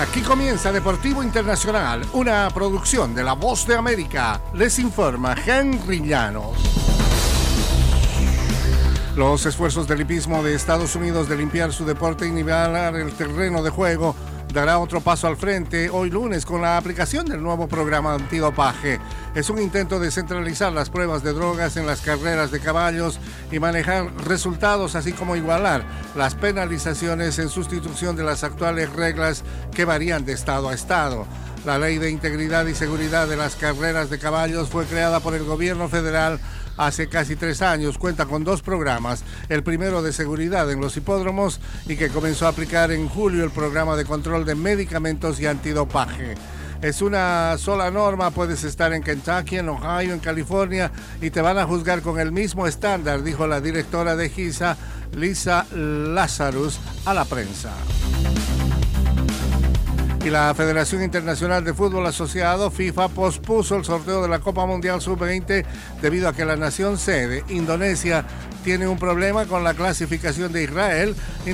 Aquí comienza Deportivo Internacional, una producción de La Voz de América. Les informa Henry Llanos. Los esfuerzos del hipismo de Estados Unidos de limpiar su deporte y nivelar el terreno de juego dará otro paso al frente hoy lunes con la aplicación del nuevo programa antidopaje. Es un intento de centralizar las pruebas de drogas en las carreras de caballos y manejar resultados, así como igualar las penalizaciones en sustitución de las actuales reglas que varían de estado a estado. La Ley de Integridad y Seguridad de las Carreras de Caballos fue creada por el gobierno federal hace casi tres años. Cuenta con dos programas. El primero de seguridad en los hipódromos y que comenzó a aplicar en julio el programa de control de medicamentos y antidopaje. Es una sola norma, puedes estar en Kentucky, en Ohio, en California y te van a juzgar con el mismo estándar, dijo la directora de GISA, Lisa Lazarus, a la prensa. Y la Federación Internacional de Fútbol Asociado, FIFA, pospuso el sorteo de la Copa Mundial Sub-20 debido a que la nación sede, Indonesia, tiene un problema con la clasificación de Israel